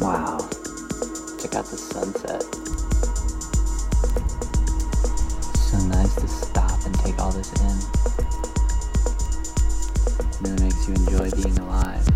Wow. Check out the sunset. It's so nice to stop and take all this in. It really makes you enjoy being alive.